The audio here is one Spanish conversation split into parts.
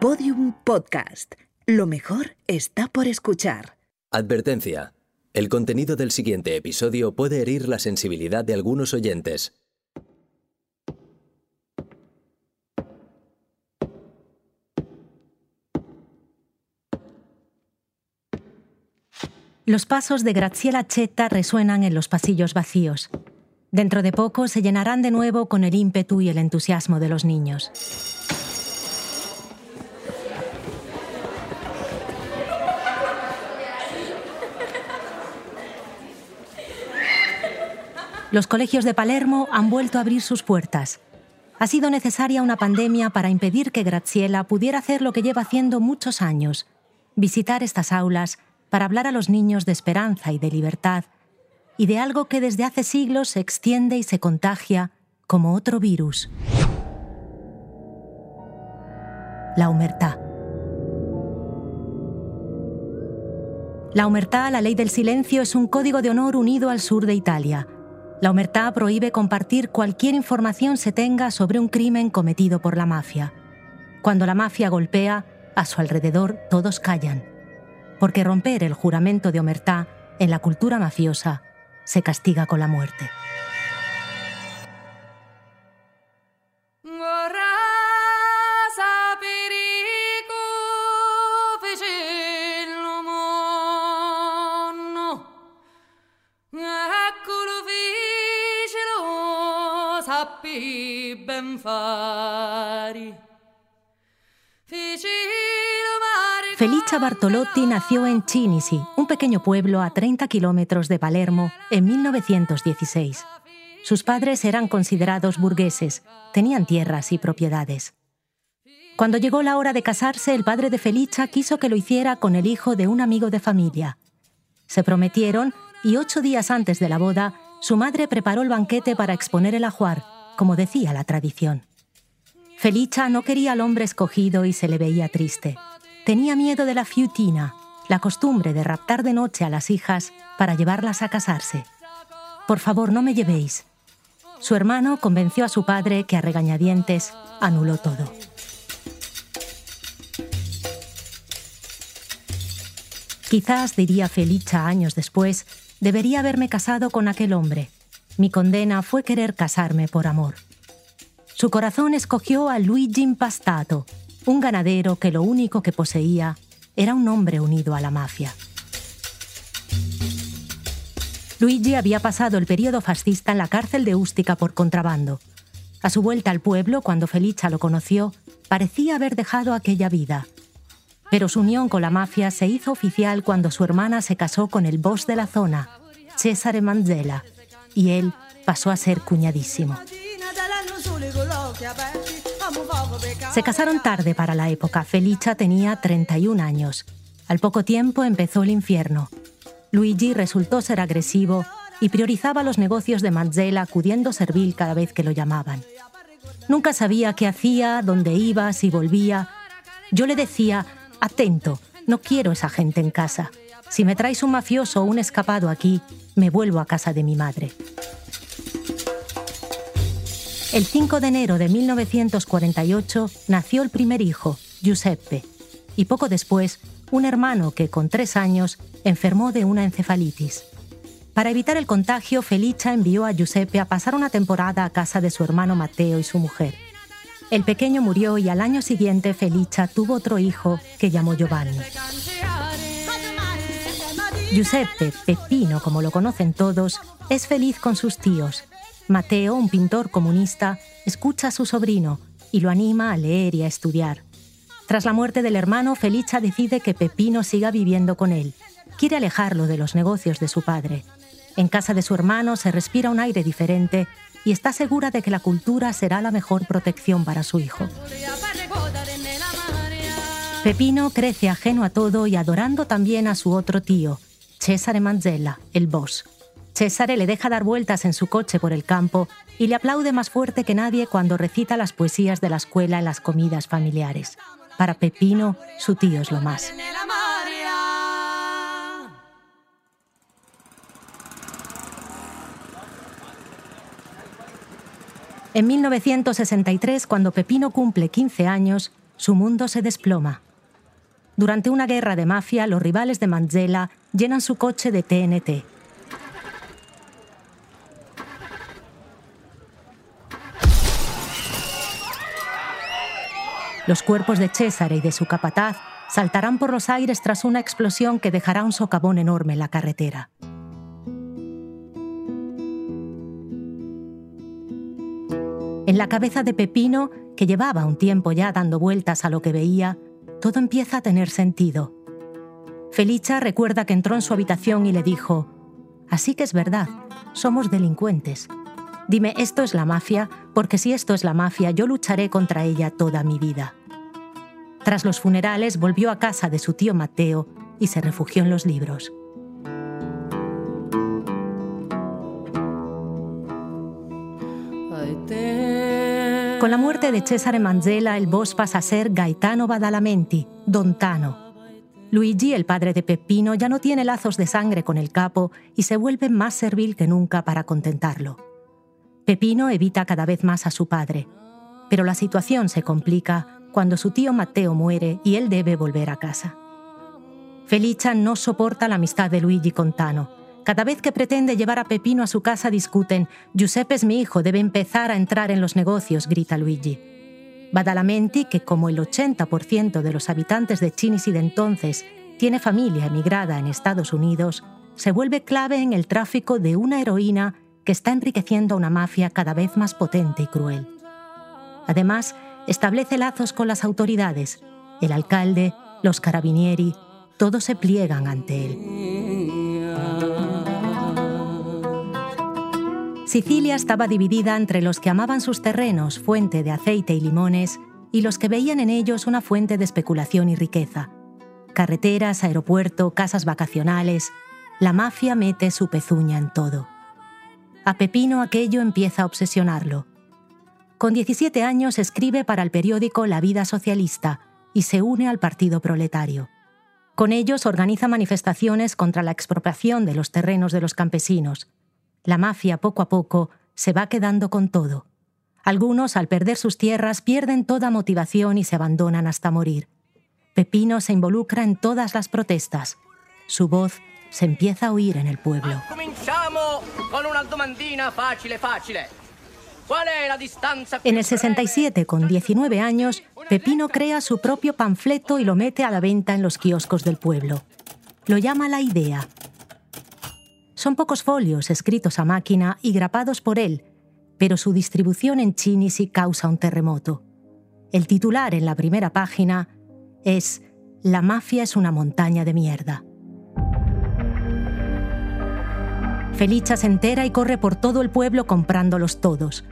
Podium Podcast. Lo mejor está por escuchar. Advertencia. El contenido del siguiente episodio puede herir la sensibilidad de algunos oyentes. Los pasos de Graziella Chetta resuenan en los pasillos vacíos. Dentro de poco se llenarán de nuevo con el ímpetu y el entusiasmo de los niños. Los colegios de Palermo han vuelto a abrir sus puertas. Ha sido necesaria una pandemia para impedir que Graziella pudiera hacer lo que lleva haciendo muchos años, visitar estas aulas para hablar a los niños de esperanza y de libertad, y de algo que desde hace siglos se extiende y se contagia como otro virus. La humertad. La humertad, la ley del silencio, es un código de honor unido al sur de Italia. La humertad prohíbe compartir cualquier información se tenga sobre un crimen cometido por la mafia. Cuando la mafia golpea, a su alrededor todos callan porque romper el juramento de omertá en la cultura mafiosa se castiga con la muerte. Bartolotti nació en Cinisi, un pequeño pueblo a 30 kilómetros de Palermo, en 1916. Sus padres eran considerados burgueses, tenían tierras y propiedades. Cuando llegó la hora de casarse, el padre de Felicia quiso que lo hiciera con el hijo de un amigo de familia. Se prometieron y ocho días antes de la boda, su madre preparó el banquete para exponer el ajuar, como decía la tradición. Felicia no quería al hombre escogido y se le veía triste. Tenía miedo de la fiutina, la costumbre de raptar de noche a las hijas para llevarlas a casarse. Por favor, no me llevéis. Su hermano convenció a su padre que a regañadientes anuló todo. Quizás, diría Felicia años después, debería haberme casado con aquel hombre. Mi condena fue querer casarme por amor. Su corazón escogió a Luigi Impastato, un ganadero que lo único que poseía era un hombre unido a la mafia. Luigi había pasado el periodo fascista en la cárcel de Ústica por contrabando. A su vuelta al pueblo, cuando Felicia lo conoció, parecía haber dejado aquella vida. Pero su unión con la mafia se hizo oficial cuando su hermana se casó con el boss de la zona, Cesare Manzella, y él pasó a ser cuñadísimo. Se casaron tarde para la época. Felicia tenía 31 años. Al poco tiempo empezó el infierno. Luigi resultó ser agresivo y priorizaba los negocios de Manzella acudiendo servil cada vez que lo llamaban. Nunca sabía qué hacía, dónde iba, si volvía. Yo le decía, atento, no quiero esa gente en casa. Si me traes un mafioso o un escapado aquí, me vuelvo a casa de mi madre. El 5 de enero de 1948 nació el primer hijo, Giuseppe, y poco después un hermano que con tres años enfermó de una encefalitis. Para evitar el contagio, Felicia envió a Giuseppe a pasar una temporada a casa de su hermano Mateo y su mujer. El pequeño murió y al año siguiente Felicia tuvo otro hijo que llamó Giovanni. Giuseppe, Peppino como lo conocen todos, es feliz con sus tíos Mateo, un pintor comunista, escucha a su sobrino y lo anima a leer y a estudiar. Tras la muerte del hermano, Felicia decide que Pepino siga viviendo con él. Quiere alejarlo de los negocios de su padre. En casa de su hermano se respira un aire diferente y está segura de que la cultura será la mejor protección para su hijo. Pepino crece ajeno a todo y adorando también a su otro tío, Cesare Manzella, el boss. Cesare le deja dar vueltas en su coche por el campo y le aplaude más fuerte que nadie cuando recita las poesías de la escuela en las comidas familiares. Para Pepino, su tío es lo más. En 1963, cuando Pepino cumple 15 años, Su mundo se desploma. Durante una guerra de mafia, los rivales de Manzella llenan su coche de TNT. Los cuerpos de César y de su capataz saltarán por los aires tras una explosión que dejará un socavón enorme en la carretera. En la cabeza de Pepino, que llevaba un tiempo ya dando vueltas a lo que veía, todo empieza a tener sentido. Felicia recuerda que entró en su habitación y le dijo, Así que es verdad, somos delincuentes. Dime, ¿esto es la mafia? Porque si esto es la mafia, yo lucharé contra ella toda mi vida. Tras los funerales volvió a casa de su tío Mateo y se refugió en los libros. Con la muerte de Cesare Manzella, el boss pasa a ser Gaetano Badalamenti, Don Tano. Luigi, el padre de Peppino, ya no tiene lazos de sangre con el capo y se vuelve más servil que nunca para contentarlo. Peppino evita cada vez más a su padre, pero la situación se complica cuando su tío Matteo muere y él debe volver a casa. Felicia no soporta la amistad de Luigi con Tano cada vez que pretende llevar a Pepino a su casa discuten, Giuseppe es mi hijo, debe empezar a entrar en los negocios, grita Luigi. Badalamenti, que como el 80% de los habitantes de Cinisi de entonces tiene familia emigrada en Estados Unidos, se vuelve clave en el tráfico de una heroína que está enriqueciendo a una mafia cada vez más potente y cruel. Además, establece lazos con las autoridades. El alcalde, los carabinieri, todos se pliegan ante él. Sicilia estaba dividida entre los que amaban sus terrenos, fuente de aceite y limones, y los que veían en ellos una fuente de especulación y riqueza. Carreteras, aeropuerto, casas vacacionales, la mafia mete su pezuña en todo. A Pepino aquello empieza a obsesionarlo. Con 17 años escribe para el periódico La Vida Socialista y se une al Partido Proletario. Con ellos organiza manifestaciones contra la expropiación de los terrenos de los campesinos la mafia poco a poco se va quedando con todo. Algunos, al perder sus tierras, pierden toda motivación y se abandonan hasta morir. Pepino se involucra en todas las protestas. Su voz se empieza a oír en el pueblo. En el 67, con 19 años, Pepino crea su propio panfleto y lo mete a la venta en los kioscos del pueblo. Lo llama La Idea son pocos folios escritos a máquina y grapados por él, pero su distribución en Chinisi causa un terremoto. El titular en la primera página es La mafia es una montaña de mierda. Felicia se entera y corre por todo el pueblo comprándolos todos.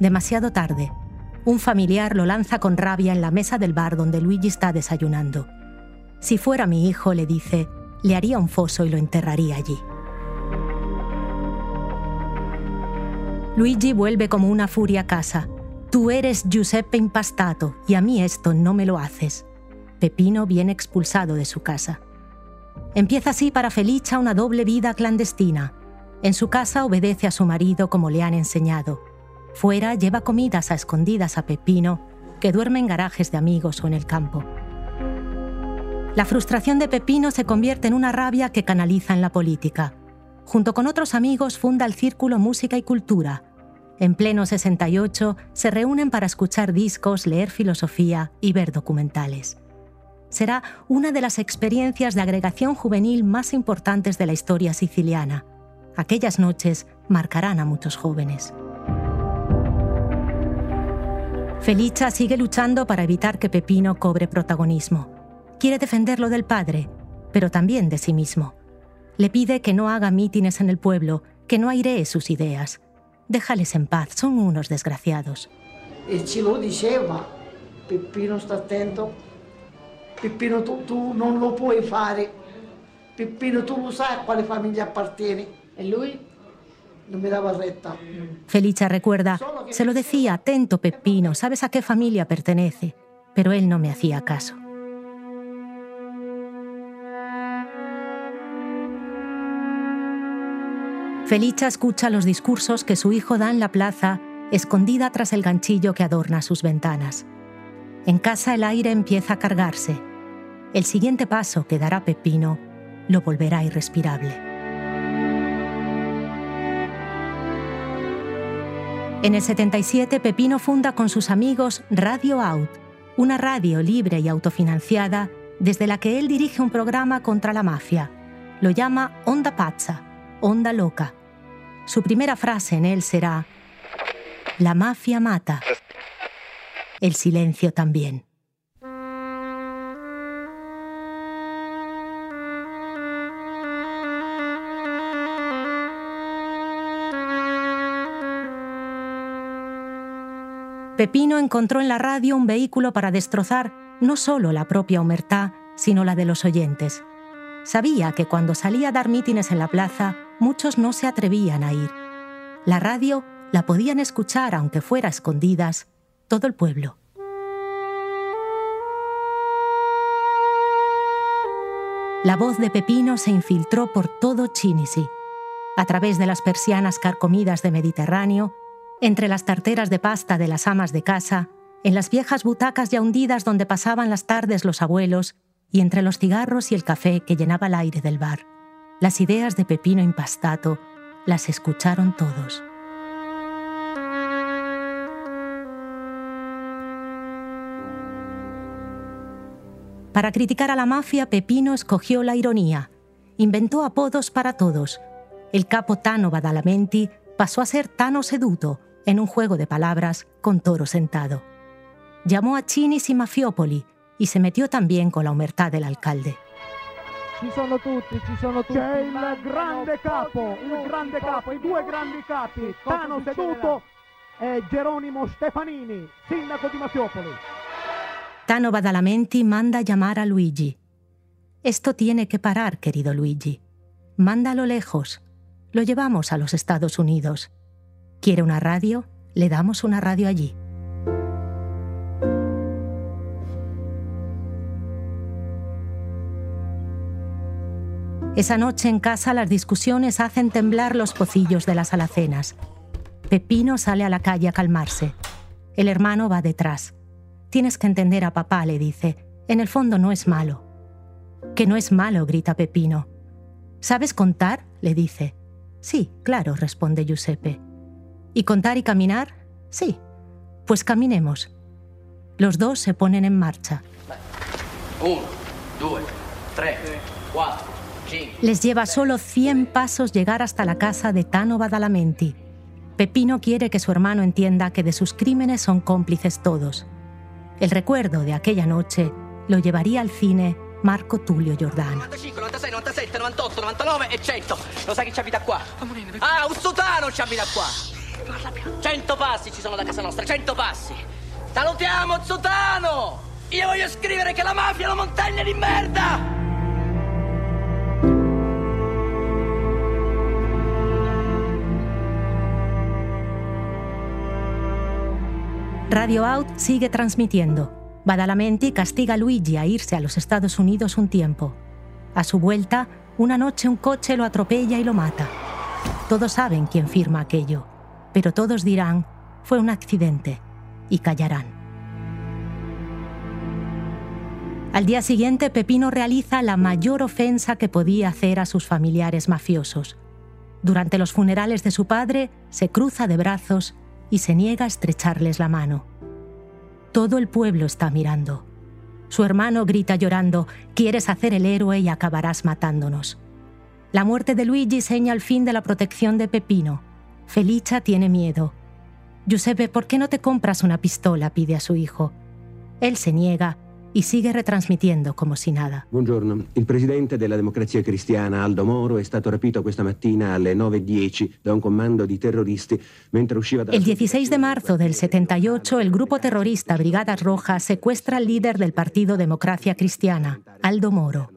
Demasiado tarde. Un familiar lo lanza con rabia en la mesa del bar donde Luigi está desayunando. Si fuera mi hijo, le dice, le haría un foso y lo enterraría allí. Luigi vuelve como una furia a casa. Tú eres Giuseppe Impastato y a mí esto no me lo haces. Pepino viene expulsado de su casa. Empieza así para Felicia una doble vida clandestina. En su casa obedece a su marido como le han enseñado. Fuera lleva comidas a escondidas a Pepino, que duerme en garajes de amigos o en el campo. La frustración de Pepino se convierte en una rabia que canaliza en la política. Junto con otros amigos funda el Círculo Música y Cultura, en pleno 68 se reúnen para escuchar discos, leer filosofía y ver documentales. Será una de las experiencias de agregación juvenil más importantes de la historia siciliana. Aquellas noches marcarán a muchos jóvenes. Felicia sigue luchando para evitar que Pepino cobre protagonismo. Quiere defenderlo del padre, pero también de sí mismo. Le pide que no haga mítines en el pueblo, que no airee sus ideas déjales en paz, son unos desgraciados. E ce lo diceva, Peppino sta attento, Peppino tu, tu non lo puoi fare, Peppino tu lo sai a quale famiglia appartieni. E lui no me daba recta. Felicia recuerda, se lo decía, atento Peppino, sabes a qué familia pertenece, pero él no me hacía caso. Felicia escucha los discursos que su hijo da en la plaza, escondida tras el ganchillo que adorna sus ventanas. En casa el aire empieza a cargarse. El siguiente paso que dará Pepino lo volverá irrespirable. En el 77, Pepino funda con sus amigos Radio Out, una radio libre y autofinanciada desde la que él dirige un programa contra la mafia. Lo llama Onda Pazza, Onda Loca. Su primera frase en él será, La mafia mata. El silencio también. Pepino encontró en la radio un vehículo para destrozar no solo la propia humertad, sino la de los oyentes. Sabía que cuando salía a dar mítines en la plaza, muchos no se atrevían a ir. La radio la podían escuchar, aunque fuera escondidas, todo el pueblo. La voz de Pepino se infiltró por todo Chinisi. A través de las persianas carcomidas de Mediterráneo, entre las tarteras de pasta de las amas de casa, en las viejas butacas ya hundidas donde pasaban las tardes los abuelos y entre los cigarros y el café que llenaba el aire del bar. Las ideas de Pepino Impastato las escucharon todos. Para criticar a la mafia, Pepino escogió la ironía. Inventó apodos para todos. El capo Tano Badalamenti pasó a ser Tano Seduto, en un juego de palabras con toro sentado. Llamó a Chinis y Mafiopoli y se metió también con la humertad del alcalde. Ci sono tutti, ci sono tutti. C'è il grande capo, il grande capo, i due grandi capi, Tano Seduto e Geronimo Stefanini, sindaco di Mafiopoli. Tano Badalamenti manda llamar a Luigi. Esto tiene que parar, querido Luigi. Mándalo lejos. Lo llevamos a los Estados Unidos. ¿Quiere una radio? Le damos una radio allí. Esa noche en casa las discusiones hacen temblar los pocillos de las alacenas. Pepino sale a la calle a calmarse. El hermano va detrás. Tienes que entender a papá, le dice. En el fondo no es malo. Que no es malo, grita Pepino. ¿Sabes contar? le dice. Sí, claro, responde Giuseppe. ¿Y contar y caminar? Sí. Pues caminemos. Los dos se ponen en marcha. Uno, dos, tres, cuatro, Les lleva solo 100 pasos llegar hasta la casa de Tano Badalamenti. Pepino quiere que su hermano entienda que de sus crímenes son cómplices todos. El recuerdo de aquella noche lo llevaría al cine Marco Tullio Giordano. 95, 96, 97, 98, 99 e 100. Lo sai chi ci abita qua? Ah, un sotano ci abita qua. 100 passi ci sono da casa nostra, 100 passi. Salutiamo Zutano! Io voglio scrivere che la mafia è una montagna di merda! Radio Out sigue transmitiendo. Badalamenti castiga a Luigi a irse a los Estados Unidos un tiempo. A su vuelta, una noche un coche lo atropella y lo mata. Todos saben quién firma aquello pero todos dirán, fue un accidente, y callarán. Al día siguiente, Pepino realiza la mayor ofensa que podía hacer a sus familiares mafiosos. Durante los funerales de su padre, se cruza de brazos y se niega a estrecharles la mano. Todo el pueblo está mirando. Su hermano grita llorando, quieres hacer el héroe y acabarás matándonos. La muerte de Luigi señala el fin de la protección de Pepino. Felicia tiene miedo. Giuseppe, ¿por qué no te compras una pistola? pide a su hijo. Él se niega y sigue retransmitiendo como si nada. Buongiorno. Il presidente della Democrazia Cristiana, Aldo Moro, è stato rapito questa mattina alle 9.10 da un comando di terroristi mentre usciva da... El 16 de marzo del 78, el grupo terrorista Brigadas Rojas secuestra al líder del Partido Democracia Cristiana, Aldo Moro.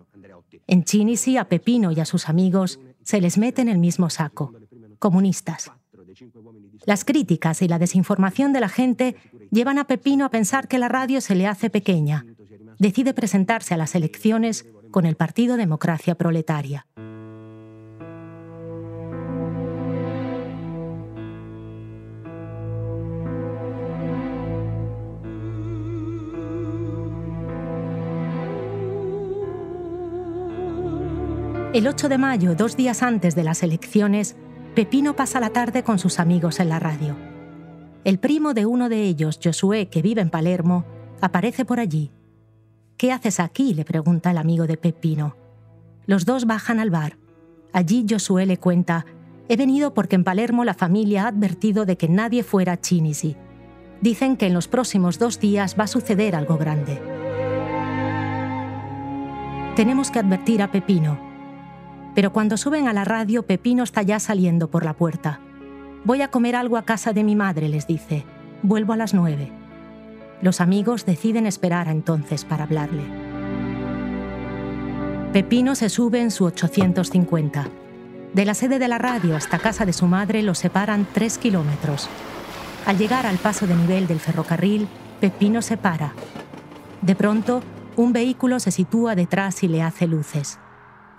En Chinisi, a Pepino y a sus amigos se les mete en el mismo saco. Comunistas. Las críticas y la desinformación de la gente llevan a Pepino a pensar que la radio se le hace pequeña. Decide presentarse a las elecciones con el Partido Democracia Proletaria. El 8 de mayo, dos días antes de las elecciones, Pepino pasa la tarde con sus amigos en la radio. El primo de uno de ellos, Josué, que vive en Palermo, aparece por allí. ¿Qué haces aquí? le pregunta el amigo de Pepino. Los dos bajan al bar. Allí Josué le cuenta, he venido porque en Palermo la familia ha advertido de que nadie fuera a Chinisi. Dicen que en los próximos dos días va a suceder algo grande. Tenemos que advertir a Pepino. Pero cuando suben a la radio, Pepino está ya saliendo por la puerta. Voy a comer algo a casa de mi madre, les dice. Vuelvo a las nueve. Los amigos deciden esperar a entonces para hablarle. Pepino se sube en su 850. De la sede de la radio hasta casa de su madre lo separan tres kilómetros. Al llegar al paso de nivel del ferrocarril, Pepino se para. De pronto, un vehículo se sitúa detrás y le hace luces.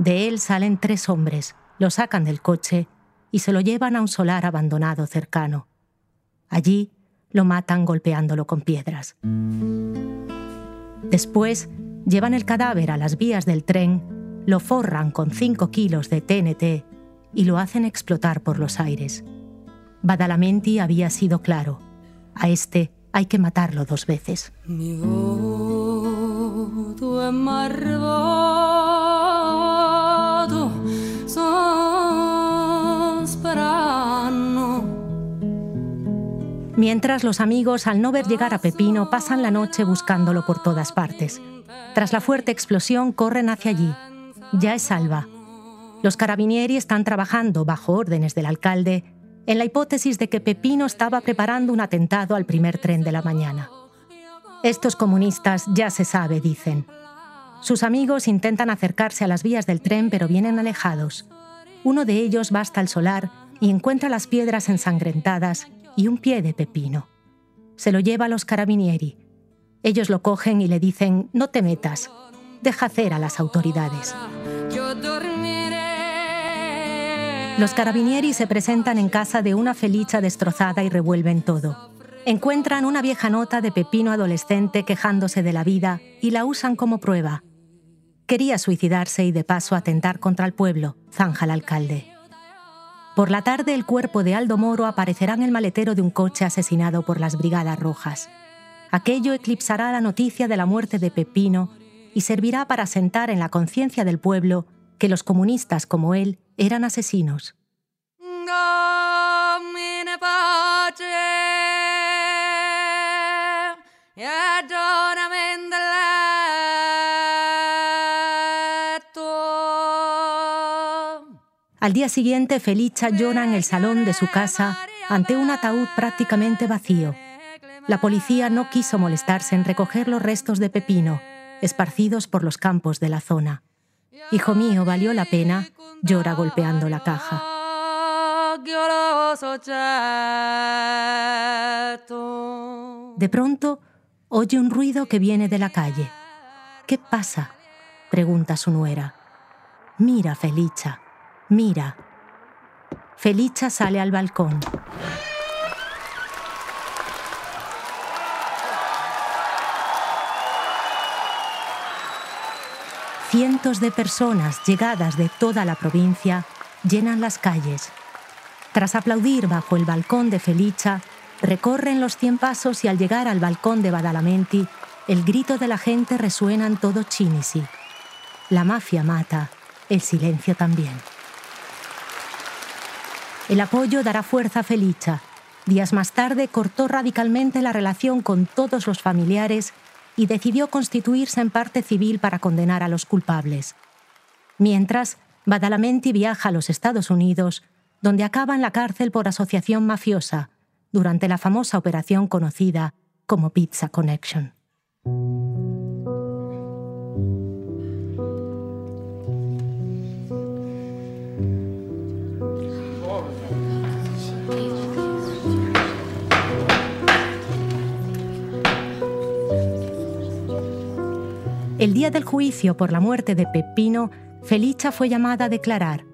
De él salen tres hombres, lo sacan del coche y se lo llevan a un solar abandonado cercano. Allí lo matan golpeándolo con piedras. Después llevan el cadáver a las vías del tren, lo forran con 5 kilos de TNT y lo hacen explotar por los aires. Badalamenti había sido claro. A este hay que matarlo dos veces. Mientras los amigos, al no ver llegar a Pepino, pasan la noche buscándolo por todas partes. Tras la fuerte explosión, corren hacia allí. Ya es salva. Los carabinieri están trabajando, bajo órdenes del alcalde, en la hipótesis de que Pepino estaba preparando un atentado al primer tren de la mañana. Estos comunistas ya se sabe, dicen. Sus amigos intentan acercarse a las vías del tren, pero vienen alejados. Uno de ellos va hasta el solar y encuentra las piedras ensangrentadas y un pie de pepino. Se lo lleva a los carabinieri. Ellos lo cogen y le dicen, no te metas, deja hacer a las autoridades. Los carabinieri se presentan en casa de una felicha destrozada y revuelven todo. Encuentran una vieja nota de Pepino adolescente quejándose de la vida y la usan como prueba. Quería suicidarse y de paso atentar contra el pueblo, zanja el alcalde. Por la tarde el cuerpo de Aldo Moro aparecerá en el maletero de un coche asesinado por las Brigadas Rojas. Aquello eclipsará la noticia de la muerte de Pepino y servirá para sentar en la conciencia del pueblo que los comunistas como él eran asesinos. Al día siguiente, Felicia llora en el salón de su casa ante un ataúd prácticamente vacío. La policía no quiso molestarse en recoger los restos de Pepino, esparcidos por los campos de la zona. Hijo mío, valió la pena, llora golpeando la caja. De pronto, oye un ruido que viene de la calle. ¿Qué pasa? pregunta su nuera. Mira, Felicia, mira. Felicia sale al balcón. Cientos de personas llegadas de toda la provincia llenan las calles. Tras aplaudir bajo el balcón de Felicia, recorren los cien pasos y al llegar al balcón de Badalamenti, el grito de la gente resuena en todo Chinisi. La mafia mata, el silencio también. El apoyo dará fuerza a Felicia. Días más tarde cortó radicalmente la relación con todos los familiares y decidió constituirse en parte civil para condenar a los culpables. Mientras, Badalamenti viaja a los Estados Unidos, donde acaba en la cárcel por asociación mafiosa, durante la famosa operación conocida como Pizza Connection. El día del juicio por la muerte de Peppino, Felicia fue llamada a declarar.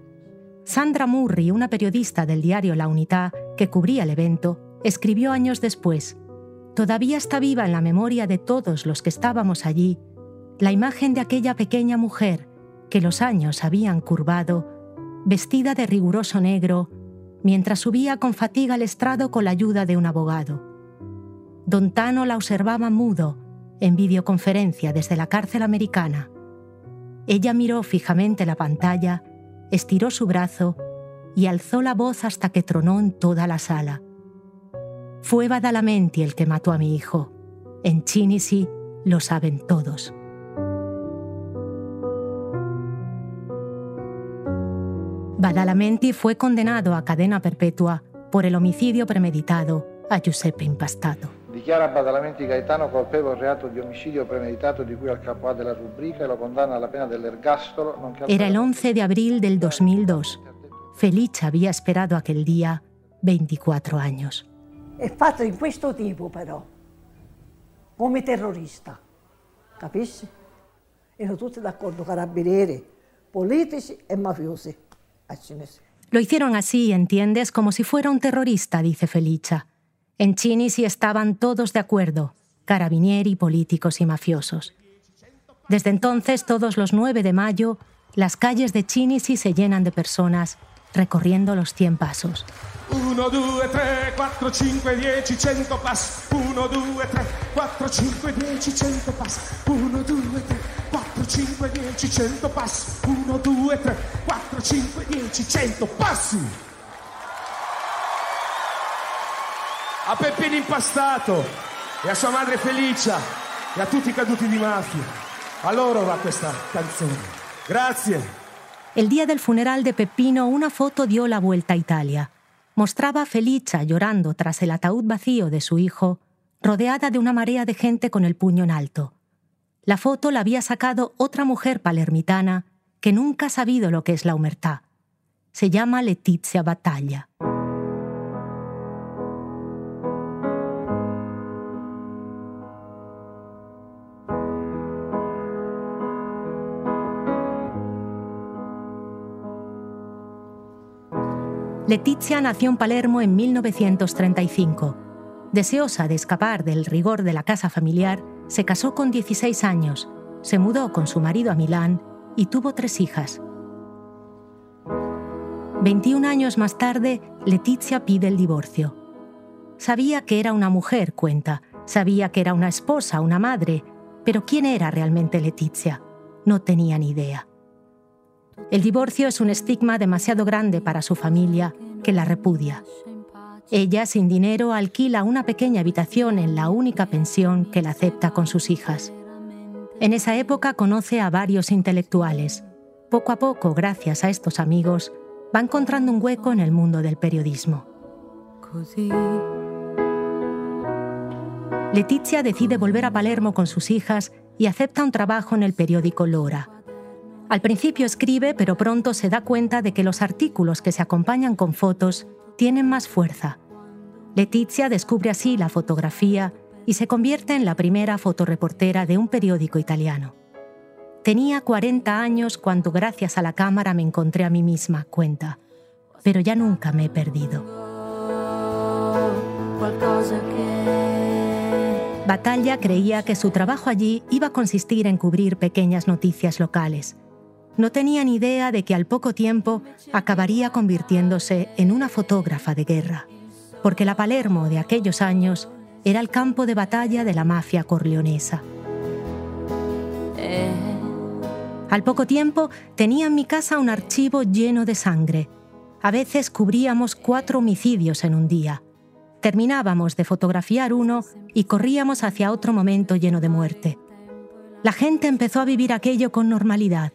Sandra Murri, una periodista del diario La Unità que cubría el evento, escribió años después, Todavía está viva en la memoria de todos los que estábamos allí la imagen de aquella pequeña mujer que los años habían curvado, vestida de riguroso negro, mientras subía con fatiga al estrado con la ayuda de un abogado. Don Tano la observaba mudo, en videoconferencia desde la cárcel americana. Ella miró fijamente la pantalla, estiró su brazo y alzó la voz hasta que tronó en toda la sala. Fue Badalamenti el que mató a mi hijo. En Chinisi lo saben todos. Badalamenti fue condenado a cadena perpetua por el homicidio premeditado a Giuseppe Impastato. Dichiara Badalamenti Gaetano colpevole del reato di omicidio premeditato di cui al capo A della rubrica e lo condanna alla pena dell'ergastolo. nonché al- Era el 11 de abril del 2002. Felice había esperado aquel día 24 años. È fatto in questo tipo però, come terrorista, capisci? Erano tutti d'accordo, carabinieri, politici e mafiosi. Lo hicieron así, ¿entiendes? Como si fuera un terrorista, dice Felicia. En Chinisi estaban todos de acuerdo, carabinieri, políticos y mafiosos. Desde entonces, todos los 9 de mayo, las calles de Chinisi se llenan de personas recorriendo los 100 pasos. 1, 2, 3, 4, 5, 10, 100 passi. 1, 2, 3, 4, 5, 10, 100 passi. 1, 2, 3, 4, 5, 10, 100 passi. 1, 2, 3, 4, 5, 10, 100 passi. A Peppino Impastato e a sua madre Felicia e a tutti i caduti di mafia. A loro va questa canzone. Grazie. El día del funeral de Peppino, una foto dio la vuelta a Italia. Mostraba a Felicia llorando tras el ataúd vacío de su hijo, rodeada de una marea de gente con el puño en alto. La foto la había sacado otra mujer palermitana que nunca ha sabido lo que es la humertad. Se llama Letizia Battaglia. Letizia nació en Palermo en 1935. Deseosa de escapar del rigor de la casa familiar, se casó con 16 años, se mudó con su marido a Milán y tuvo tres hijas. 21 años más tarde, Letizia pide el divorcio. Sabía que era una mujer, cuenta, sabía que era una esposa, una madre, pero ¿quién era realmente Letizia? No tenía ni idea. El divorcio es un estigma demasiado grande para su familia, que la repudia. Ella, sin dinero, alquila una pequeña habitación en la única pensión que la acepta con sus hijas. En esa época conoce a varios intelectuales. Poco a poco, gracias a estos amigos, va encontrando un hueco en el mundo del periodismo. Letizia decide volver a Palermo con sus hijas y acepta un trabajo en el periódico Lora. Al principio escribe, pero pronto se da cuenta de que los artículos que se acompañan con fotos tienen más fuerza. Letizia descubre así la fotografía y se convierte en la primera fotoreportera de un periódico italiano. Tenía 40 años cuando gracias a la cámara me encontré a mí misma, cuenta, pero ya nunca me he perdido. Batalla creía que su trabajo allí iba a consistir en cubrir pequeñas noticias locales. No tenía ni idea de que al poco tiempo acabaría convirtiéndose en una fotógrafa de guerra, porque la Palermo de aquellos años era el campo de batalla de la mafia corleonesa. Al poco tiempo tenía en mi casa un archivo lleno de sangre. A veces cubríamos cuatro homicidios en un día. Terminábamos de fotografiar uno y corríamos hacia otro momento lleno de muerte. La gente empezó a vivir aquello con normalidad.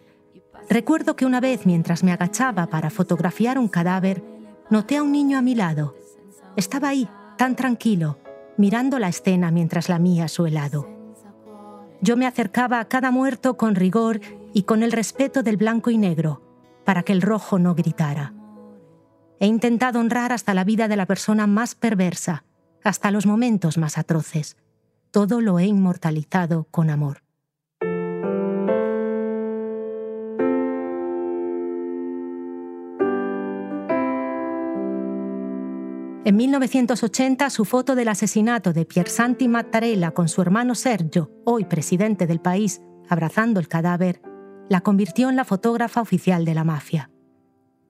Recuerdo que una vez mientras me agachaba para fotografiar un cadáver, noté a un niño a mi lado. Estaba ahí, tan tranquilo, mirando la escena mientras lamía su helado. Yo me acercaba a cada muerto con rigor y con el respeto del blanco y negro, para que el rojo no gritara. He intentado honrar hasta la vida de la persona más perversa, hasta los momentos más atroces. Todo lo he inmortalizado con amor. En 1980, su foto del asesinato de Piersanti Mattarella con su hermano Sergio, hoy presidente del país, abrazando el cadáver, la convirtió en la fotógrafa oficial de la mafia.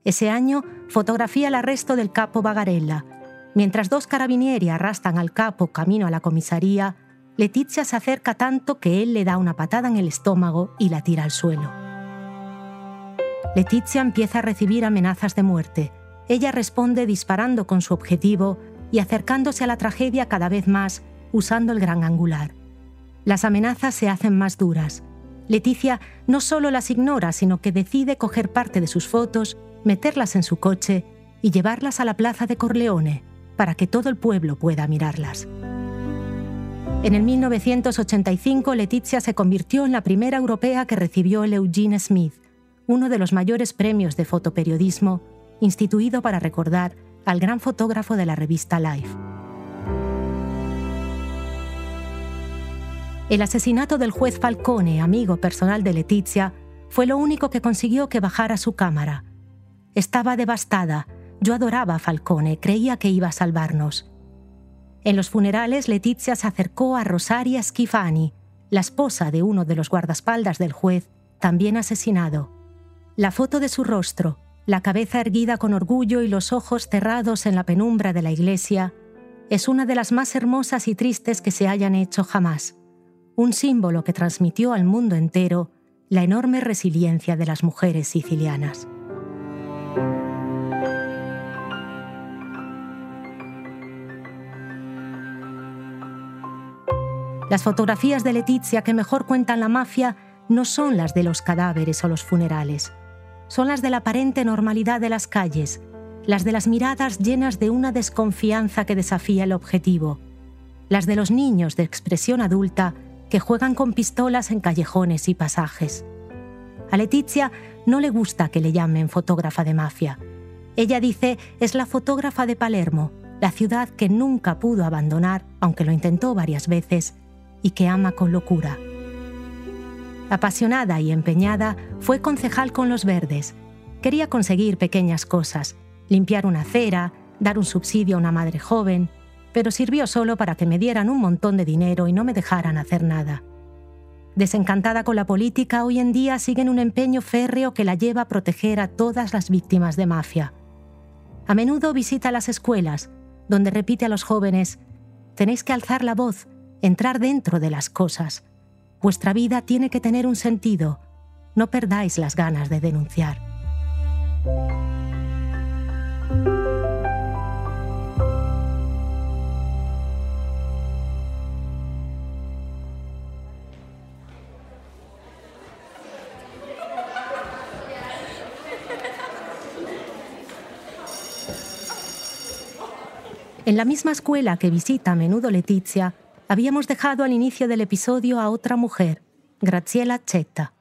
Ese año fotografía el arresto del capo Bagarella. Mientras dos carabinieri arrastran al capo camino a la comisaría, Letizia se acerca tanto que él le da una patada en el estómago y la tira al suelo. Letizia empieza a recibir amenazas de muerte. Ella responde disparando con su objetivo y acercándose a la tragedia cada vez más usando el gran angular. Las amenazas se hacen más duras. Leticia no solo las ignora, sino que decide coger parte de sus fotos, meterlas en su coche y llevarlas a la plaza de Corleone para que todo el pueblo pueda mirarlas. En el 1985, Leticia se convirtió en la primera europea que recibió el Eugene Smith, uno de los mayores premios de fotoperiodismo instituido para recordar al gran fotógrafo de la revista Life. El asesinato del juez Falcone, amigo personal de Letizia, fue lo único que consiguió que bajara su cámara. Estaba devastada. Yo adoraba a Falcone, creía que iba a salvarnos. En los funerales, Letizia se acercó a Rosaria Schifani, la esposa de uno de los guardaespaldas del juez, también asesinado. La foto de su rostro, la cabeza erguida con orgullo y los ojos cerrados en la penumbra de la iglesia, es una de las más hermosas y tristes que se hayan hecho jamás un símbolo que transmitió al mundo entero la enorme resiliencia de las mujeres sicilianas. Las fotografías de Letizia que mejor cuentan la mafia no son las de los cadáveres o los funerales, son las de la aparente normalidad de las calles, las de las miradas llenas de una desconfianza que desafía el objetivo, las de los niños de expresión adulta que juegan con pistolas en callejones y pasajes. A Letizia no le gusta que le llamen fotógrafa de mafia. Ella dice es la fotógrafa de Palermo, la ciudad que nunca pudo abandonar, aunque lo intentó varias veces, y que ama con locura. Apasionada y empeñada, fue concejal con los verdes. Quería conseguir pequeñas cosas, limpiar una acera, dar un subsidio a una madre joven, pero sirvió solo para que me dieran un montón de dinero y no me dejaran hacer nada. Desencantada con la política, hoy en día sigue en un empeño férreo que la lleva a proteger a todas las víctimas de mafia. A menudo visita las escuelas, donde repite a los jóvenes, tenéis que alzar la voz, entrar dentro de las cosas. Vuestra vida tiene que tener un sentido. No perdáis las ganas de denunciar. En la misma escuela que visita a menudo Letizia, habíamos dejado al inicio del episodio a otra mujer, Graziella Chetta.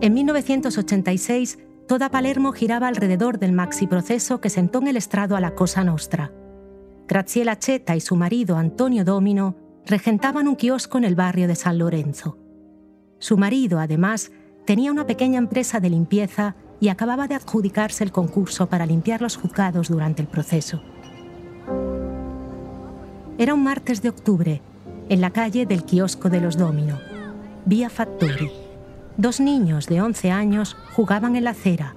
En 1986, Toda Palermo giraba alrededor del maxi proceso que sentó en el estrado a la Cosa Nostra. Graziella Cheta y su marido Antonio Domino regentaban un kiosco en el barrio de San Lorenzo. Su marido, además, tenía una pequeña empresa de limpieza y acababa de adjudicarse el concurso para limpiar los juzgados durante el proceso. Era un martes de octubre, en la calle del kiosco de los Domino, vía Fattori. Dos niños de 11 años jugaban en la acera.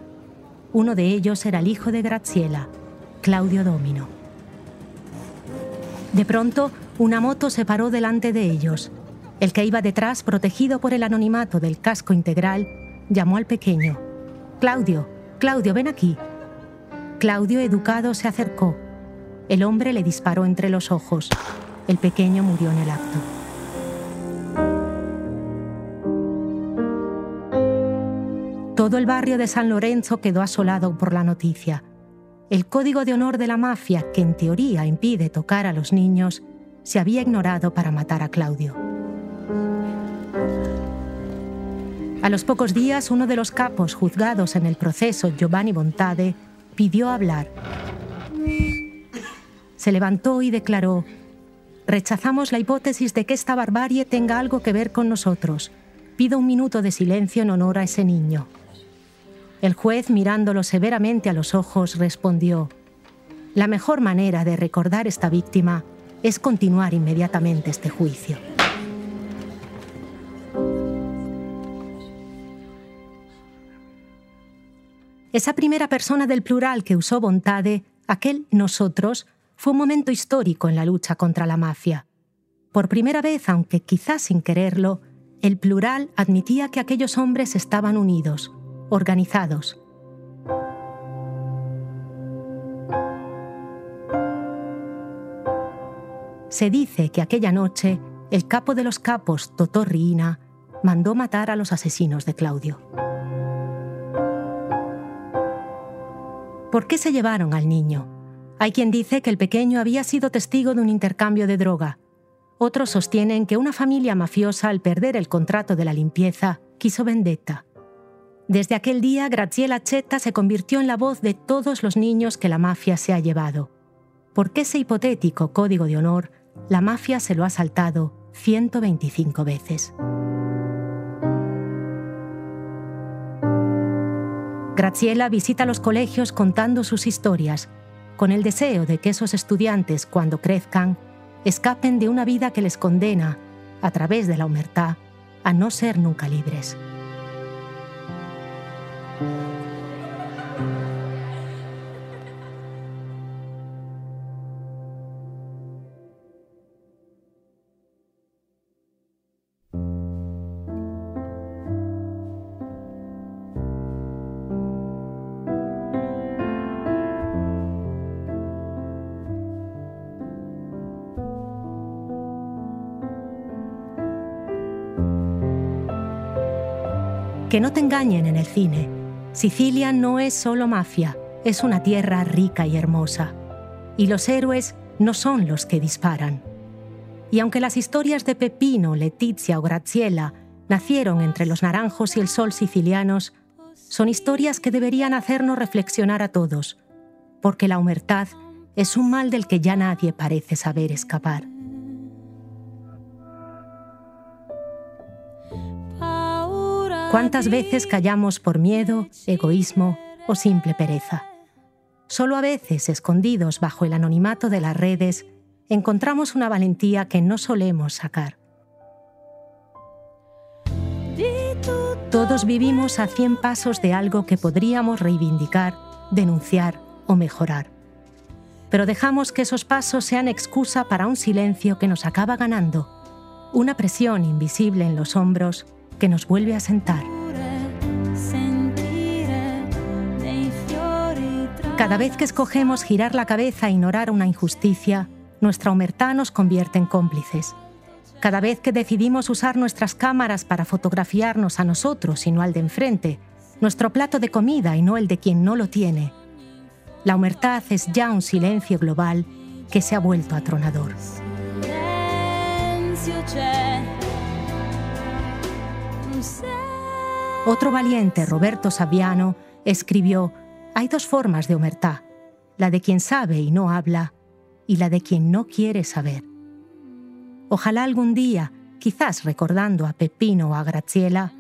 Uno de ellos era el hijo de Graziella, Claudio Domino. De pronto, una moto se paró delante de ellos. El que iba detrás, protegido por el anonimato del casco integral, llamó al pequeño. Claudio, Claudio, ven aquí. Claudio, educado, se acercó. El hombre le disparó entre los ojos. El pequeño murió en el acto. Todo el barrio de San Lorenzo quedó asolado por la noticia. El código de honor de la mafia, que en teoría impide tocar a los niños, se había ignorado para matar a Claudio. A los pocos días, uno de los capos juzgados en el proceso, Giovanni Bontade, pidió hablar. Se levantó y declaró, Rechazamos la hipótesis de que esta barbarie tenga algo que ver con nosotros. Pido un minuto de silencio en honor a ese niño. El juez, mirándolo severamente a los ojos, respondió, La mejor manera de recordar esta víctima es continuar inmediatamente este juicio. Esa primera persona del plural que usó Bontade, aquel nosotros, fue un momento histórico en la lucha contra la mafia. Por primera vez, aunque quizás sin quererlo, el plural admitía que aquellos hombres estaban unidos, organizados. Se dice que aquella noche el capo de los capos, Totò Riina, mandó matar a los asesinos de Claudio. ¿Por qué se llevaron al niño? Hay quien dice que el pequeño había sido testigo de un intercambio de droga. Otros sostienen que una familia mafiosa, al perder el contrato de la limpieza, quiso vendetta. Desde aquel día, Graziella Chetta se convirtió en la voz de todos los niños que la mafia se ha llevado. Porque ese hipotético código de honor, la mafia se lo ha saltado 125 veces. Graciela visita los colegios contando sus historias, con el deseo de que esos estudiantes, cuando crezcan, escapen de una vida que les condena, a través de la humertad, a no ser nunca libres. Que no te engañen en el cine. Sicilia no es solo mafia, es una tierra rica y hermosa. Y los héroes no son los que disparan. Y aunque las historias de Pepino, Letizia o Graziella nacieron entre los naranjos y el sol sicilianos, son historias que deberían hacernos reflexionar a todos, porque la humertad es un mal del que ya nadie parece saber escapar. ¿Cuántas veces callamos por miedo, egoísmo o simple pereza? Solo a veces, escondidos bajo el anonimato de las redes, encontramos una valentía que no solemos sacar. Todos vivimos a 100 pasos de algo que podríamos reivindicar, denunciar o mejorar. Pero dejamos que esos pasos sean excusa para un silencio que nos acaba ganando, una presión invisible en los hombros que nos vuelve a sentar. Cada vez que escogemos girar la cabeza e ignorar una injusticia, nuestra humertad nos convierte en cómplices. Cada vez que decidimos usar nuestras cámaras para fotografiarnos a nosotros y no al de enfrente, nuestro plato de comida y no el de quien no lo tiene, la humertad es ya un silencio global que se ha vuelto atronador. Otro valiente, Roberto Saviano, escribió, hay dos formas de humertad, la de quien sabe y no habla, y la de quien no quiere saber. Ojalá algún día, quizás recordando a Pepino o a Graciela,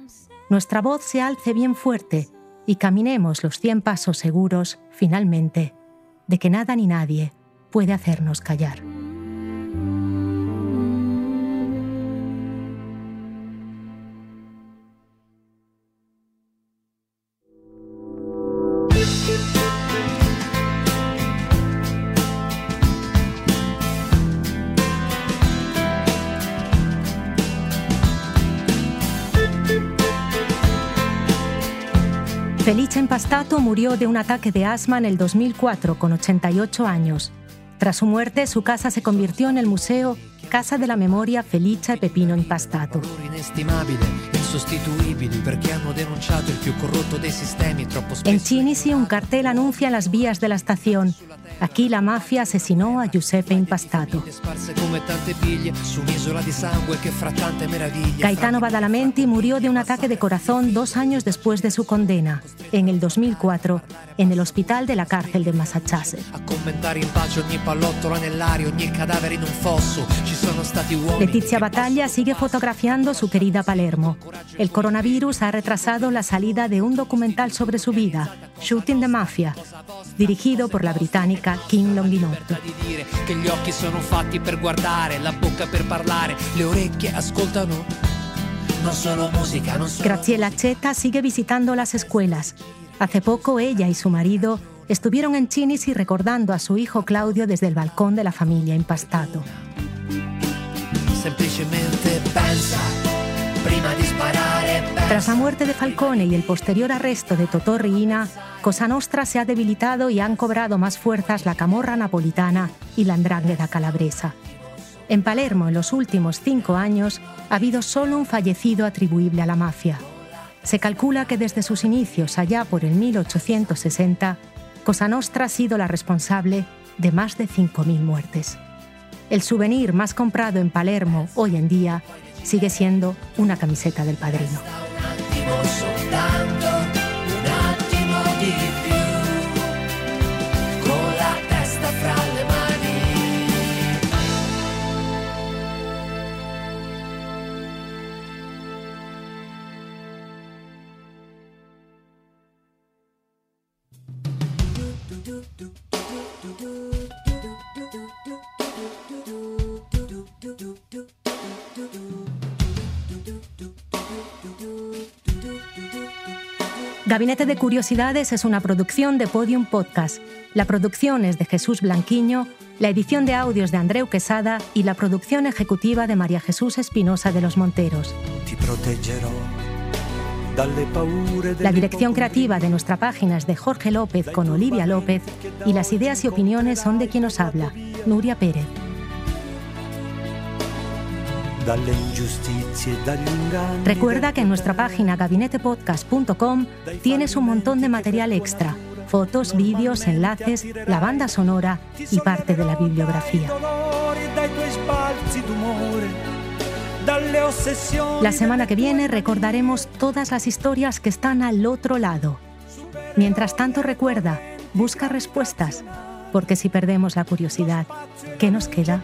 nuestra voz se alce bien fuerte y caminemos los cien pasos seguros, finalmente, de que nada ni nadie puede hacernos callar. Felice Empastato murió de un ataque de asma en el 2004 con 88 años. Tras su muerte, su casa se convirtió en el museo Casa de la Memoria Felice Pepino Impastato. Insostituibili perché hanno denunciato il più corrotto dei sistemi troppo spesso. En Chinisi un cartel anuncia las vías de la estación. Aquí la mafia asesinó a Giuseppe Impastato. Gaetano Badalamenti murió de un ataque de corazón dos años después de su condena, en el 2004, en el hospital de la cárcel de Massachusetts. Letizia Batalla sigue fotografiando su querida Palermo. El coronavirus ha retrasado la salida de un documental sobre su vida, Shooting the Mafia, dirigido por la británica Kim Longinotto. Graciela Cheta sigue visitando las escuelas. Hace poco ella y su marido estuvieron en Chinisi recordando a su hijo Claudio desde el balcón de la familia Impastato. semplicemente pensa Tras la muerte de Falcone y el posterior arresto de Totò Riina, Cosa Nostra se ha debilitado y han cobrado más fuerzas la camorra napolitana y la andrangheta calabresa. En Palermo, en los últimos cinco años, ha habido solo un fallecido atribuible a la mafia. Se calcula que desde sus inicios, allá por el 1860, Cosa Nostra ha sido la responsable de más de 5.000 muertes. El souvenir más comprado en Palermo hoy en día sigue siendo una camiseta del padrino. Gabinete de Curiosidades es una producción de Podium Podcast. La producción es de Jesús Blanquiño, la edición de audios de Andreu Quesada y la producción ejecutiva de María Jesús Espinosa de los Monteros. La dirección creativa de nuestra página es de Jorge López con Olivia López y las ideas y opiniones son de quien nos habla, Nuria Pérez. Dalle ingiustizie e dagli inganni. Recuerda que en nuestra página gabinetepodcast.com tienes un montón de material extra, fotos, vídeos, enlaces, la banda sonora y parte de la bibliografía. La semana que viene recordaremos todas las historias que están al otro lado. Mientras tanto recuerda, busca respuestas, porque si perdemos la curiosidad, ¿qué nos queda?